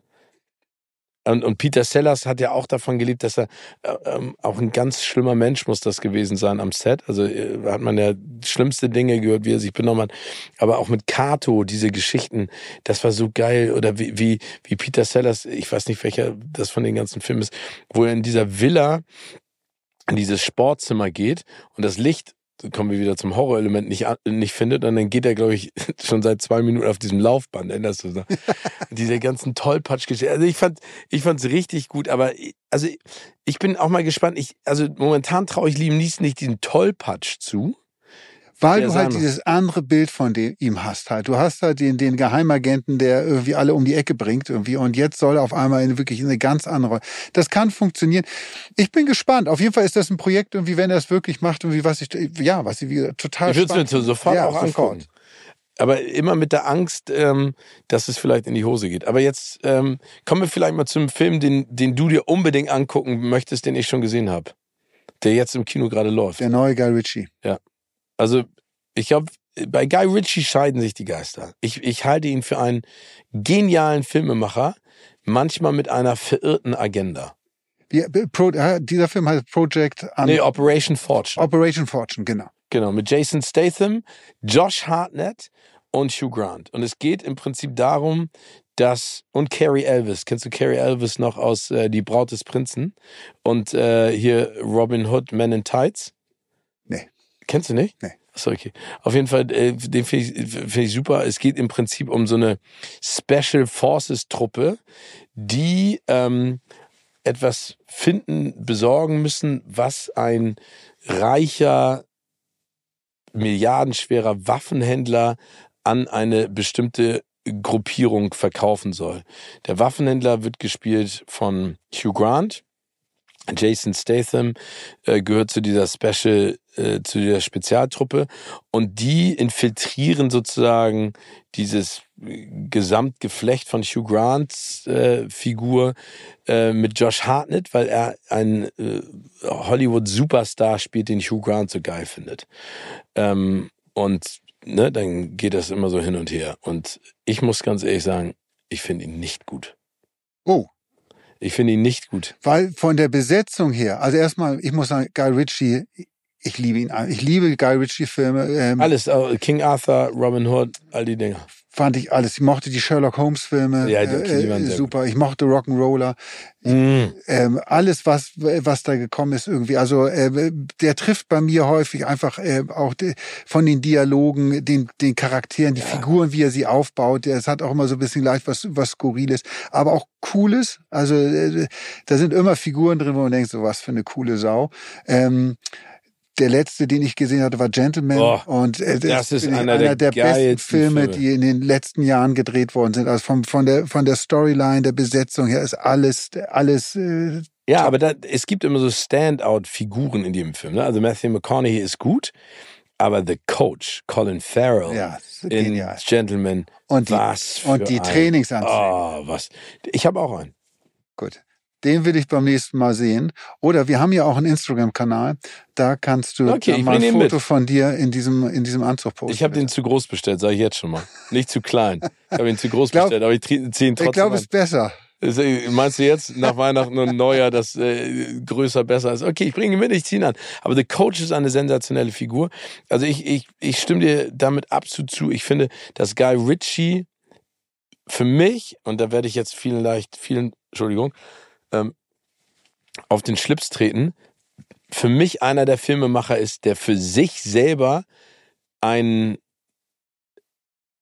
Und, und Peter Sellers hat ja auch davon gelebt, dass er äh, ähm, auch ein ganz schlimmer Mensch muss das gewesen sein am Set. Also äh, hat man ja schlimmste Dinge gehört, wie er sich benommen hat. Aber auch mit Kato, diese Geschichten, das war so geil. Oder wie, wie, wie Peter Sellers, ich weiß nicht, welcher das von den ganzen Filmen ist, wo er in dieser Villa in dieses Sportzimmer geht und das Licht kommen wir wieder zum Horrorelement, nicht, nicht findet. Und dann geht er, glaube ich, [LAUGHS] schon seit zwei Minuten auf diesem Laufband. Erinnerst du das? [LAUGHS] Diese ganzen Tollpatsch-Geschichten. Also ich fand, ich fand's richtig gut, aber also ich bin auch mal gespannt. Ich, also momentan traue ich Liam Neeson nicht diesen Tollpatsch zu. Weil du halt dieses andere Bild von dem, ihm hast halt. Du hast halt den, den Geheimagenten, der irgendwie alle um die Ecke bringt irgendwie. Und jetzt soll er auf einmal in wirklich eine ganz andere. Das kann funktionieren. Ich bin gespannt. Auf jeden Fall ist das ein Projekt irgendwie, wenn er es wirklich macht irgendwie was ich, ja, was ich wieder total Ich würde es mir sofort ja, auch angucken. Aber immer mit der Angst, ähm, dass es vielleicht in die Hose geht. Aber jetzt ähm, kommen wir vielleicht mal zum Film, den, den du dir unbedingt angucken möchtest, den ich schon gesehen habe. Der jetzt im Kino gerade läuft. Der neue Guy Ritchie. Ja. Also ich glaube, bei Guy Ritchie scheiden sich die Geister. Ich, ich halte ihn für einen genialen Filmemacher, manchmal mit einer verirrten Agenda. Wie, Pro, dieser Film heißt Project um, Nee, Operation Fortune. Operation Fortune, genau. Genau, mit Jason Statham, Josh Hartnett und Hugh Grant. Und es geht im Prinzip darum, dass, und Carrie Elvis, kennst du Carrie Elvis noch aus äh, Die Braut des Prinzen? Und äh, hier Robin Hood, Men in Tights? Kennst du nicht? Nee. Achso, okay. Auf jeden Fall, äh, den finde ich, find ich super. Es geht im Prinzip um so eine Special Forces Truppe, die ähm, etwas finden, besorgen müssen, was ein reicher, milliardenschwerer Waffenhändler an eine bestimmte Gruppierung verkaufen soll. Der Waffenhändler wird gespielt von Hugh Grant. Jason Statham äh, gehört zu dieser Special, äh, zu dieser Spezialtruppe und die infiltrieren sozusagen dieses Gesamtgeflecht von Hugh Grants äh, Figur äh, mit Josh Hartnett, weil er einen äh, Hollywood-Superstar spielt, den Hugh Grant so geil findet. Ähm, und ne, dann geht das immer so hin und her. Und ich muss ganz ehrlich sagen, ich finde ihn nicht gut. Oh. Ich finde ihn nicht gut. Weil von der Besetzung her, also erstmal, ich muss sagen, Guy Ritchie, ich liebe ihn. Ich liebe Guy Ritchie-Filme. Ähm, Alles, King Arthur, Robin Hood, all die Dinge fand ich alles. Ich mochte die Sherlock Holmes Filme. Ja, die, die äh, super. Ich mochte Rock'n'Roller. Mm. Ähm, alles, was, was da gekommen ist irgendwie. Also, äh, der trifft bei mir häufig einfach äh, auch de, von den Dialogen, den, den Charakteren, die ja. Figuren, wie er sie aufbaut. Es hat auch immer so ein bisschen leicht was, was Skurriles, aber auch Cooles. Also, äh, da sind immer Figuren drin, wo man denkt, so was für eine coole Sau. Ähm, der letzte, den ich gesehen hatte, war Gentleman. Oh, und äh, das, ist einer, einer der, der besten Filme, Filme, die in den letzten Jahren gedreht worden sind. Also vom, von der von der Storyline, der Besetzung her ist alles alles. Äh, ja, top. aber da, es gibt immer so Standout-Figuren in dem Film. Ne? Also Matthew McConaughey ist gut, aber The Coach, Colin Farrell ja, in. Gentleman, und die, was und die Trainingsanzüge. Oh, was? Ich habe auch einen. Gut. Den will ich beim nächsten Mal sehen. Oder wir haben ja auch einen Instagram-Kanal. Da kannst du okay, mal ein Foto mit. von dir in diesem, in diesem Anzug posten. Ich habe den zu groß bestellt, sage ich jetzt schon mal. [LAUGHS] Nicht zu klein. Ich habe ihn zu groß glaub, bestellt, aber ich ziehe ihn trotzdem Ich glaube, es ist besser. Äh, meinst du jetzt nach Weihnachten und Neujahr, dass äh, größer besser ist? Okay, ich bringe ihn mit, ich ziehe ihn an. Aber The Coach ist eine sensationelle Figur. Also ich, ich, ich stimme dir damit absolut zu. Ich finde, dass Guy Ritchie für mich, und da werde ich jetzt vielen leicht, vielen, Entschuldigung, ähm, auf den Schlips treten, für mich einer der Filmemacher ist, der für sich selber ein,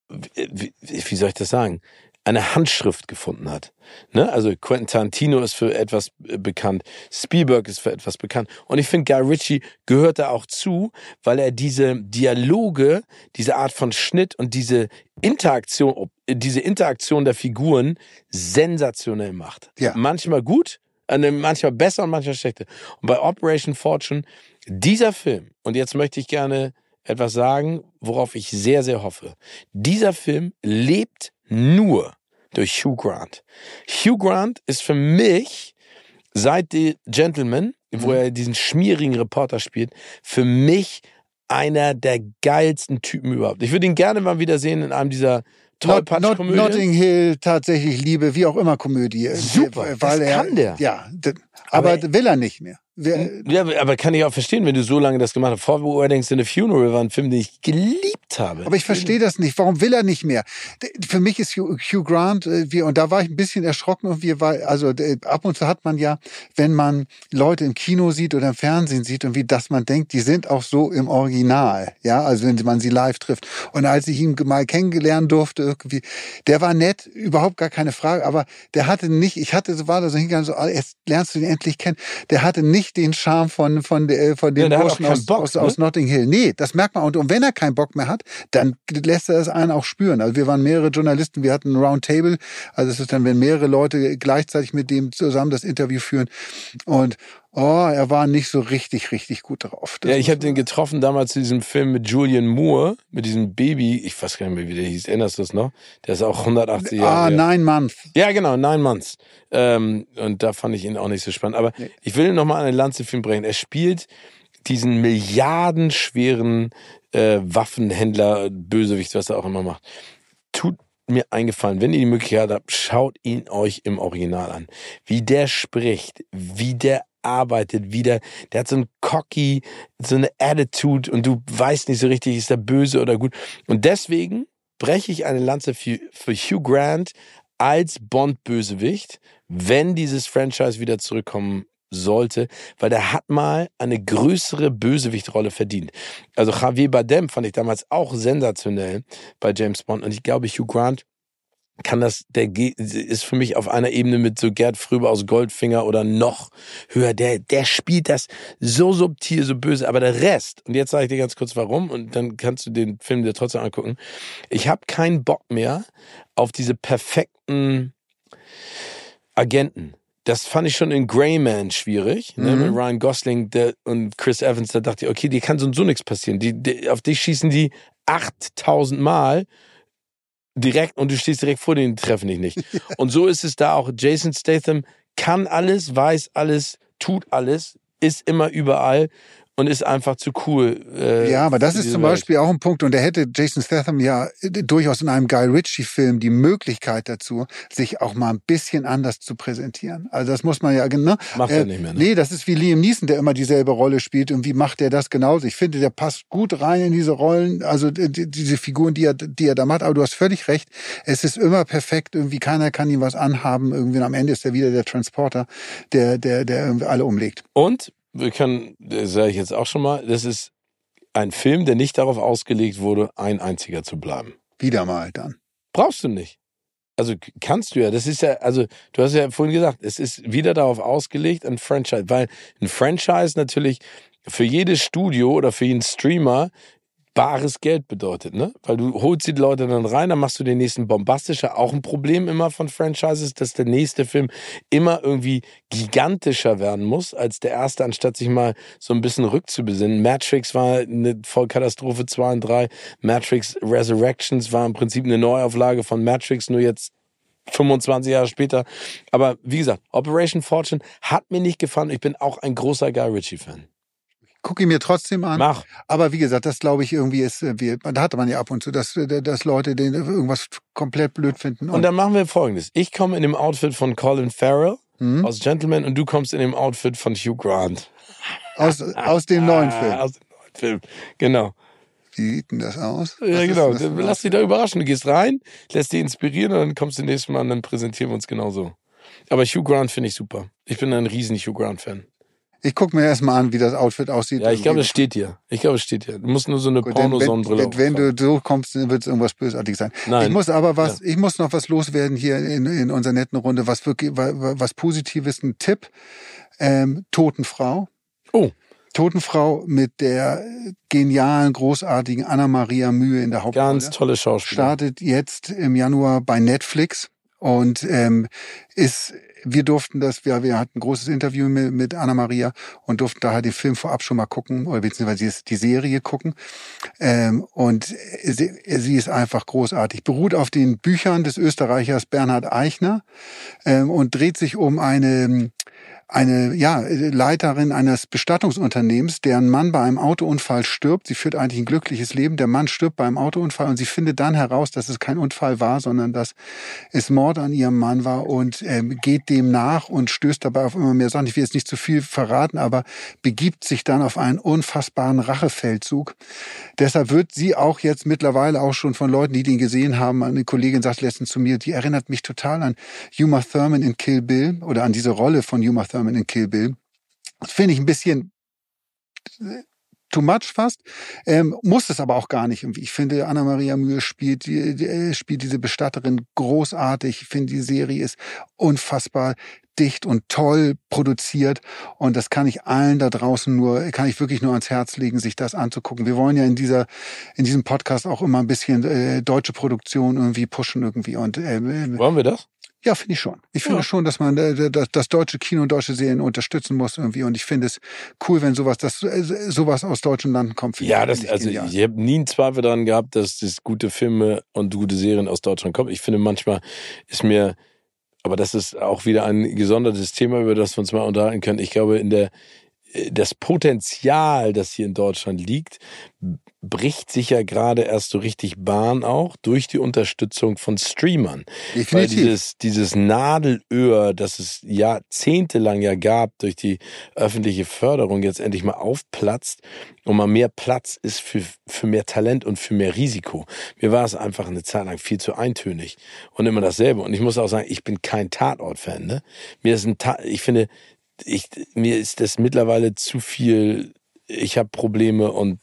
wie, wie soll ich das sagen, eine Handschrift gefunden hat. Ne? Also Quentin Tarantino ist für etwas äh, bekannt, Spielberg ist für etwas bekannt. Und ich finde, Guy Ritchie gehört da auch zu, weil er diese Dialoge, diese Art von Schnitt und diese Interaktion, diese Interaktion der Figuren sensationell macht. Ja. Manchmal gut, äh, ne, manchmal besser und manchmal schlechter. Und bei Operation Fortune, dieser Film, und jetzt möchte ich gerne etwas sagen, worauf ich sehr, sehr hoffe. Dieser Film lebt nur durch Hugh Grant. Hugh Grant ist für mich seit The Gentleman, wo mhm. er diesen schmierigen Reporter spielt, für mich einer der geilsten Typen überhaupt. Ich würde ihn gerne mal wieder sehen in einem dieser Not, Tollpatsch-Komödie. Notting Hill tatsächlich Liebe, wie auch immer Komödie. Super, weil das er, kann der. Ja, aber, Aber- will er nicht mehr. Wer, Ja, aber kann ich auch verstehen, wenn du so lange das gemacht hast. Four Weddings in a Funeral war ein Film, den ich geliebt habe. Aber ich verstehe das nicht. Warum will er nicht mehr? Für mich ist Hugh, Grant, äh, wir, und da war ich ein bisschen erschrocken und wir war, also ab und zu hat man ja, wenn man Leute im Kino sieht oder im Fernsehen sieht und wie dass man denkt, die sind auch so im Original, ja, also wenn man sie live trifft. Und als ich ihn mal kennengelernt durfte, irgendwie, der war nett, überhaupt gar keine Frage, aber der hatte nicht, ich hatte so war da so hingegangen, so, ah, jetzt lernst du ihn endlich kennen. Der hatte nicht den Charme von von der von Ja, hat auch Burschen aus, Bock, aus, ne? aus Notting Hill. Nee, das merkt man. Und, und wenn er keinen Bock mehr hat, dann lässt er es einen auch spüren. Also wir waren mehrere Journalisten, wir hatten ein Roundtable. Also es ist dann, wenn mehrere Leute gleichzeitig mit dem zusammen das Interview führen. Und oh, er war nicht so richtig, richtig gut drauf. Das ja, ich habe den getroffen damals zu diesem Film mit Julian Moore, mit diesem Baby, ich weiß gar nicht mehr, wie der hieß, erinnerst du das noch? Der ist auch 180 Jahre Ah, alt. Nine Month. Ja, genau, Nine Months. Ähm, und da fand ich ihn auch nicht so spannend. Aber ich will noch mal eine Lanze für ihn bringen. Er spielt diesen milliardenschweren äh, Waffenhändler, Bösewicht, was er auch immer macht. Tut mir eingefallen, wenn ihr die Möglichkeit habt, schaut ihn euch im Original an. Wie der spricht, wie der arbeitet, wie der, der hat so ein cocky, so eine Attitude und du weißt nicht so richtig, ist er böse oder gut. Und deswegen breche ich eine Lanze für, für Hugh Grant als Bond-Bösewicht, wenn dieses Franchise wieder zurückkommen sollte, weil der hat mal eine größere Bösewichtrolle verdient. Also Javier Bardem fand ich damals auch sensationell bei James Bond und ich glaube Hugh Grant kann das, der ist für mich auf einer Ebene mit so Gerd Fröbe aus Goldfinger oder noch höher. Der, der spielt das so subtil, so böse. Aber der Rest, und jetzt sage ich dir ganz kurz warum, und dann kannst du den Film dir trotzdem angucken. Ich habe keinen Bock mehr auf diese perfekten Agenten. Das fand ich schon in Greyman schwierig, ne, Mhm. mit Ryan Gosling der, und Chris Evans. Da dachte ich, okay, dir kann so und so nichts passieren. Die, die, auf dich schießen die 8000 Mal direkt und du stehst direkt vor denen, die treffen dich nicht. [LAUGHS] Und so ist es da auch. Jason Statham kann alles, weiß alles, tut alles, ist immer überall und ist einfach zu cool. Äh, Ja, aber das ist zum Welt. Beispiel auch ein Punkt. Und da hätte Jason Statham ja äh, durchaus in einem Guy Ritchie-Film die Möglichkeit dazu, sich auch mal ein bisschen anders zu präsentieren. Also das muss man ja, ne? Macht er nicht mehr, ne? Nee, das ist wie Liam Neeson, der immer dieselbe Rolle spielt. Und wie macht er das genauso? Ich finde, der passt gut rein in diese Rollen, also die- diese Figuren, die er, die er da macht. Aber du hast völlig recht. Es ist immer perfekt. Irgendwie keiner kann ihm was anhaben. Irgendwie und am Ende ist er wieder der Transporter, der, der, der irgendwie alle umlegt. Und wir können, das sage ich jetzt auch schon mal, das ist ein Film, der nicht darauf ausgelegt wurde, ein einziger zu bleiben. Wieder mal dann. Brauchst du nicht. Also kannst du ja. Das ist ja, also du hast ja vorhin gesagt, es ist wieder darauf ausgelegt, ein Franchise, weil ein Franchise natürlich für jedes Studio oder für jeden Streamer bares Geld bedeutet, ne? Weil du holst die Leute dann rein, dann machst du den nächsten bombastischer. Auch ein Problem immer von Franchises, dass der nächste Film immer irgendwie gigantischer werden muss als der erste, anstatt sich mal so ein bisschen rückzubesinnen. Matrix war eine Vollkatastrophe 2 und 3. Matrix Resurrections war im Prinzip eine Neuauflage von Matrix, nur jetzt 25 Jahre später. Aber wie gesagt, Operation Fortune hat mir nicht gefallen. Ich bin auch ein großer Guy Ritchie-Fan. Guck ihn mir trotzdem an. Mach. Aber wie gesagt, das glaube ich irgendwie ist, äh, wie, da hatte man ja ab und zu, dass, äh, dass Leute den irgendwas komplett blöd finden. Und dann machen wir folgendes. Ich komme in dem Outfit von Colin Farrell Mhm. aus Gentleman und du kommst in dem Outfit von Hugh Grant. aus, aus dem neuen Film. [LAUGHS] Aus dem neuen Film. Genau. Wie sieht denn das aus? Was Ja, genau. das Lass dich da überraschen. Du gehst rein, lässt dich inspirieren und dann kommst du nächstes Mal und dann präsentieren wir uns genauso. Aber Hugh Grant finde ich super. Ich bin ein riesen Hugh Grant-Fan. Ich gucke mir erstmal an, wie das Outfit aussieht. Ja, ich glaube, Irgendwie. steht dir. Ich glaube, es steht dir. Du musst nur so eine Pornosonnenbrille wenn, wenn, wenn du so kommst, wird es irgendwas bösartig sein. Nein. Ich muss aber was, ich muss noch was loswerden hier in, in unserer netten Runde, was wirklich, wa- wa- was Positives, ein Tipp. Ähm, Totenfrau. Oh. Totenfrau mit der genialen, großartigen Anna-Maria Mühe in der Hauptrolle. Ganz tolle Schauspieler. startet jetzt im Januar bei Netflix und ähm, ist wir durften das, wir, wir hatten ein großes Interview mit, mit Anna Maria und durften daher den Film vorab schon mal gucken, oder beziehungsweise die, die Serie gucken. Ähm, und sie, sie ist einfach großartig. Beruht auf den Büchern des Österreichers Bernhard Eichner ähm, und dreht sich um eine eine ja, Leiterin eines Bestattungsunternehmens, deren Mann bei einem Autounfall stirbt. Sie führt eigentlich ein glückliches Leben. Der Mann stirbt bei einem Autounfall und sie findet dann heraus, dass es kein Unfall war, sondern dass es Mord an ihrem Mann war und ähm, geht dem nach und stößt dabei auf immer mehr Sachen. Ich will jetzt nicht zu viel verraten, aber begibt sich dann auf einen unfassbaren Rachefeldzug. Deshalb wird sie auch jetzt mittlerweile auch schon von Leuten, die den gesehen haben, eine Kollegin sagt letztens zu mir, die erinnert mich total an Uma Thurman in Kill Bill oder an diese Rolle von Uma Thurman Thurman in Kill Bill. Das finde ich ein bisschen äh, too much fast. Ähm, muss es aber auch gar nicht irgendwie. Ich finde, Anna-Maria Mühe spielt, die, die, äh, spielt diese Bestatterin großartig. Ich finde, die Serie ist unfassbar dicht und toll produziert. Und das kann ich allen da draußen nur, kann ich wirklich nur ans Herz legen, sich das anzugucken. Wir wollen ja in dieser, in diesem Podcast auch immer ein bisschen äh, deutsche Produktion irgendwie pushen irgendwie. Und äh, wollen wir das? Ja, finde ich schon. Ich finde ja. schon, dass man äh, das, das deutsche Kino und deutsche Serien unterstützen muss irgendwie. Und ich finde es cool, wenn sowas, das, äh, sowas aus deutschen Landen kommt. Ja, das, ich also genial. ich habe nie einen Zweifel daran gehabt, dass das gute Filme und gute Serien aus Deutschland kommen. Ich finde manchmal ist mir, aber das ist auch wieder ein gesondertes Thema, über das wir uns mal unterhalten können. Ich glaube, in der das Potenzial, das hier in Deutschland liegt, bricht sich ja gerade erst so richtig Bahn auch durch die Unterstützung von Streamern. Definitiv. Weil dieses, dieses Nadelöhr, das es jahrzehntelang ja gab durch die öffentliche Förderung, jetzt endlich mal aufplatzt und mal mehr Platz ist für, für mehr Talent und für mehr Risiko. Mir war es einfach eine Zeit lang viel zu eintönig und immer dasselbe. Und ich muss auch sagen, ich bin kein Tatort-Fan. Ne? Mir ist ein Ta ich finde, ich, mir ist das mittlerweile zu viel ich habe Probleme und.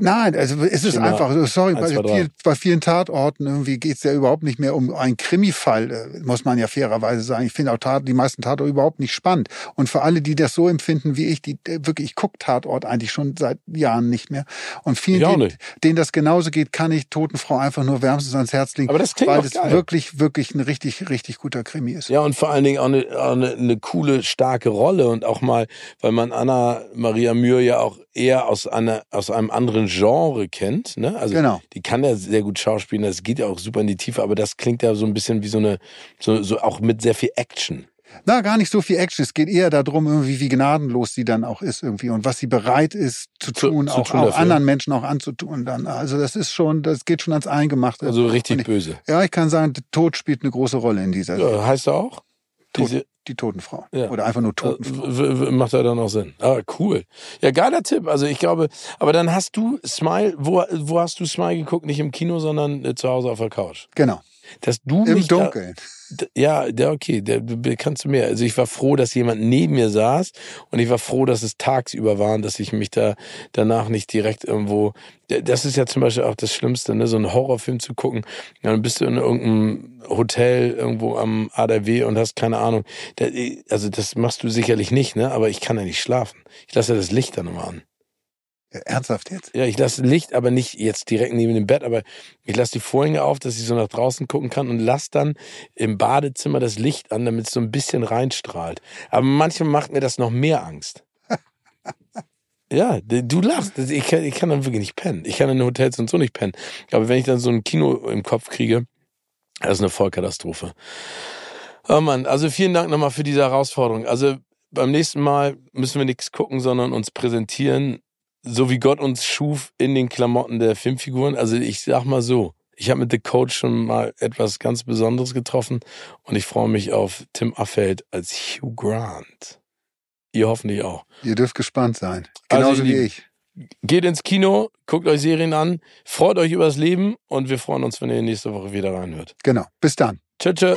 Nein, also es ist einfach, sorry, bei, viel, bei, vielen Tatorten irgendwie geht's ja überhaupt nicht mehr um einen Krimifall, äh, muss man ja fairerweise sagen. Ich finde auch Tat, die meisten Tatorte überhaupt nicht spannend. Und für alle, die das so empfinden wie ich, die äh, wirklich, ich gucke Tatort eigentlich schon seit Jahren nicht mehr. Und vielen, denen, denen das genauso geht, kann ich Totenfrau einfach nur wärmstens ans Herz legen, Aber das klingt weil es wirklich, wirklich ein richtig, richtig guter Krimi ist. Ja, und vor allen Dingen auch eine, auch eine, eine coole, starke Rolle und auch mal, weil man Anna Maria Mühr ja auch eher aus, einer, aus einem anderen Genre kennt. Ne? Also genau. die kann ja sehr gut schauspielen, das geht ja auch super in die Tiefe, aber das klingt ja so ein bisschen wie so eine, so, so auch mit sehr viel Action. Na, gar nicht so viel Action. Es geht eher darum, irgendwie, wie gnadenlos sie dann auch ist irgendwie und was sie bereit ist zu tun, zu, auch, tun auch anderen Menschen auch anzutun dann. Also das ist schon, das geht schon ans Eingemachte. Also richtig ich, böse. Ja, ich kann sagen, Tod spielt eine große Rolle in dieser. Ja, heißt er auch? Tod, die Totenfrau. Ja. Oder einfach nur Totenfrau. Äh, macht ja dann auch Sinn. Ah, cool. Ja, geiler Tipp. Also ich glaube, aber dann hast du Smile, wo, wo hast du Smile geguckt? Nicht im Kino, sondern äh, zu Hause auf der Couch. Genau. Dass du Im Dunkeln. Da, ja, der okay, der kannst du mehr. Also ich war froh, dass jemand neben mir saß und ich war froh, dass es tagsüber war und dass ich mich da danach nicht direkt irgendwo. Das ist ja zum Beispiel auch das Schlimmste, ne? So einen Horrorfilm zu gucken. Dann bist du in irgendeinem Hotel irgendwo am ADW und hast keine Ahnung. Also das machst du sicherlich nicht, ne? Aber ich kann ja nicht schlafen. Ich lasse ja das Licht dann immer an. Ernsthaft jetzt? Ja, ich lasse Licht, aber nicht jetzt direkt neben dem Bett, aber ich lasse die Vorhänge auf, dass ich so nach draußen gucken kann und lasse dann im Badezimmer das Licht an, damit es so ein bisschen reinstrahlt. Aber manchmal macht mir das noch mehr Angst. [LAUGHS] ja, du lachst. Ich kann, ich kann dann wirklich nicht pennen. Ich kann in Hotels und so nicht pennen. Aber wenn ich dann so ein Kino im Kopf kriege, das ist eine Vollkatastrophe. Oh Mann, also vielen Dank nochmal für diese Herausforderung. Also beim nächsten Mal müssen wir nichts gucken, sondern uns präsentieren so wie Gott uns schuf in den Klamotten der Filmfiguren. Also ich sag mal so, ich habe mit The Coach schon mal etwas ganz Besonderes getroffen und ich freue mich auf Tim Affeld als Hugh Grant. Ihr hoffentlich auch. Ihr dürft gespannt sein. Genauso also, wie ich. Geht ins Kino, guckt euch Serien an, freut euch übers Leben und wir freuen uns, wenn ihr nächste Woche wieder reinhört. Genau. Bis dann. Tschö, tschö.